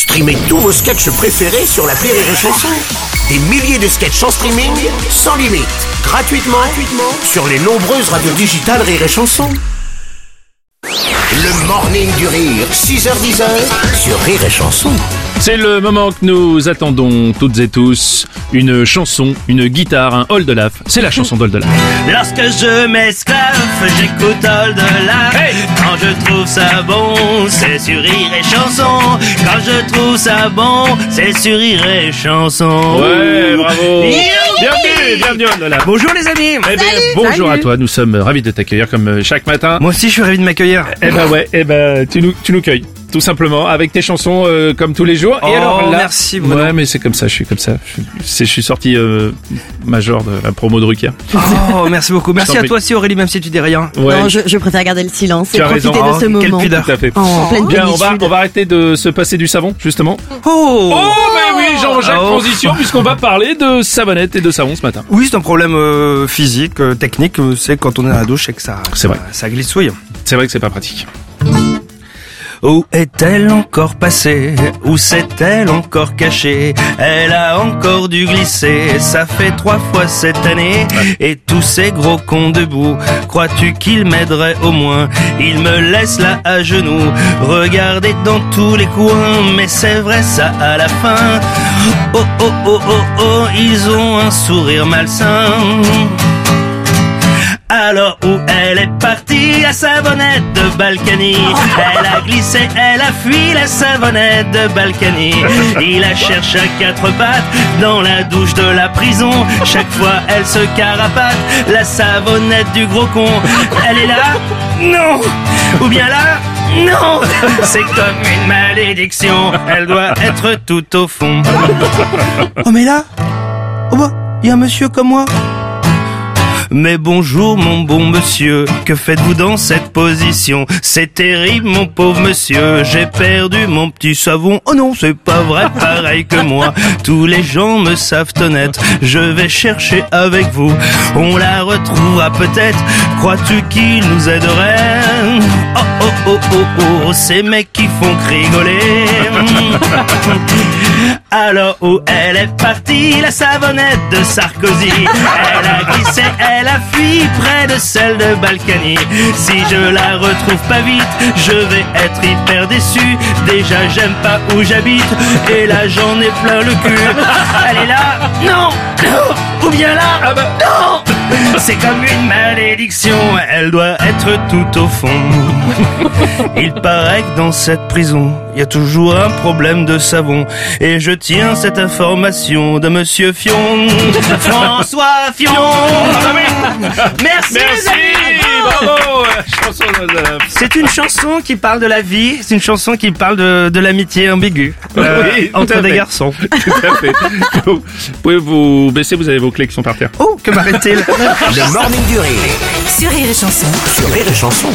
Streamez tous vos sketchs préférés sur la Rire et Chanson. Des milliers de sketchs en streaming, sans limite, gratuitement, gratuitement sur les nombreuses radios digitales Rire et Chanson. Le morning du rire, 6h10 sur Rire et Chanson. C'est le moment que nous attendons toutes et tous. Une chanson, une guitare, un Oldelaf. C'est la chanson d'Oldelaf. Lorsque je m'esclaffe, j'écoute Oldelaf. Hey Quand je trouve ça bon, c'est sur Rire et Chanson. Quand je trouve ça bon, c'est sur Rire et Chanson. Ouais, bravo. Bienvenue, bienvenue Oldelaf. Bonjour les amis. Eh bien, bonjour à toi, nous sommes ravis de t'accueillir comme euh, chaque matin. Moi aussi je suis ravi de m'accueillir. Eh ben ouais, eh ben tu nous, tu nous cueilles. Tout simplement, avec tes chansons euh, comme tous les jours. Oh, Et alors là, merci, Bruno. Ouais, mais c'est comme ça, je suis comme ça. Je, suis- c'est- je suis sorti euh, major de la promo de Rukia. Oh, merci beaucoup. Merci à toi aussi Aurélie, même si tu dis rien. Ouais, Non, je, je préfère garder le silence et Tu as profiter raison. de Oh, ce quelle moment. pudeur. tout à fait. En pleine Bien, on va, on va arrêter de se passer du savon, justement. Oh, Oh, mais oui, Jean-Jacques, Oh. transition, puisqu'on va parler de savonnette et de savon ce matin. Oui, c'est un problème euh, physique, euh, technique. C'est quand on est à la douche et que ça, C'est vrai. ça, ça glissouille. C'est vrai que c'est pas pratique. Où est-elle encore passée? Où s'est-elle encore cachée? Elle a encore dû glisser, ça fait trois fois cette année. Et tous ces gros cons debout, crois-tu qu'ils m'aideraient au moins? Ils me laissent là à genoux, regarder dans tous les coins, mais c'est vrai ça à la fin. Oh oh oh oh oh, ils ont un sourire malsain. Alors où elle est partie, la savonnette de Balkany. Elle a glissé, elle a fui la savonnette de Balkany. Il la cherche à quatre pattes dans la douche de la prison. Chaque fois elle se carapate, la savonnette du gros con. Elle est là? Non. Ou bien là? Non. C'est comme une malédiction, elle doit être tout au fond. Oh mais là? Oh bah, il y a un monsieur comme moi mais bonjour mon bon monsieur, que faites-vous dans cette position? C'est terrible mon pauvre monsieur, j'ai perdu mon petit savon. Oh non, c'est pas vrai, pareil que moi. Tous les gens me savent honnête, je vais chercher avec vous. On la retrouvera peut-être, crois-tu qu'il nous aiderait? Oh oh oh oh ces mecs qui font rigoler. Alors où elle est partie, la savonnette de Sarkozy. Elle a glissé, elle a fui près de celle de Balkany. Si je la retrouve pas vite, je vais être hyper déçu. Déjà j'aime pas où j'habite, et là j'en ai plein le cul. Elle est là Non Non Ou bien là Non. C'est comme une malédiction, elle doit être tout au fond il paraît que dans cette prison, il y a toujours un problème de savon. Et je tiens cette information de Monsieur Fion. François Fion Merci, Merci, bravo. C'est une chanson qui parle de la vie, c'est une chanson qui parle de, de l'amitié ambiguë euh, Oui, entre des fait. garçons. Tout à fait. Vous pouvez vous baisser, vous avez vos clés qui sont par terre. Oh, que m'arrête-t-il? Le morning du rire Sur Rire et Chanson. sur. Rire et Chanson.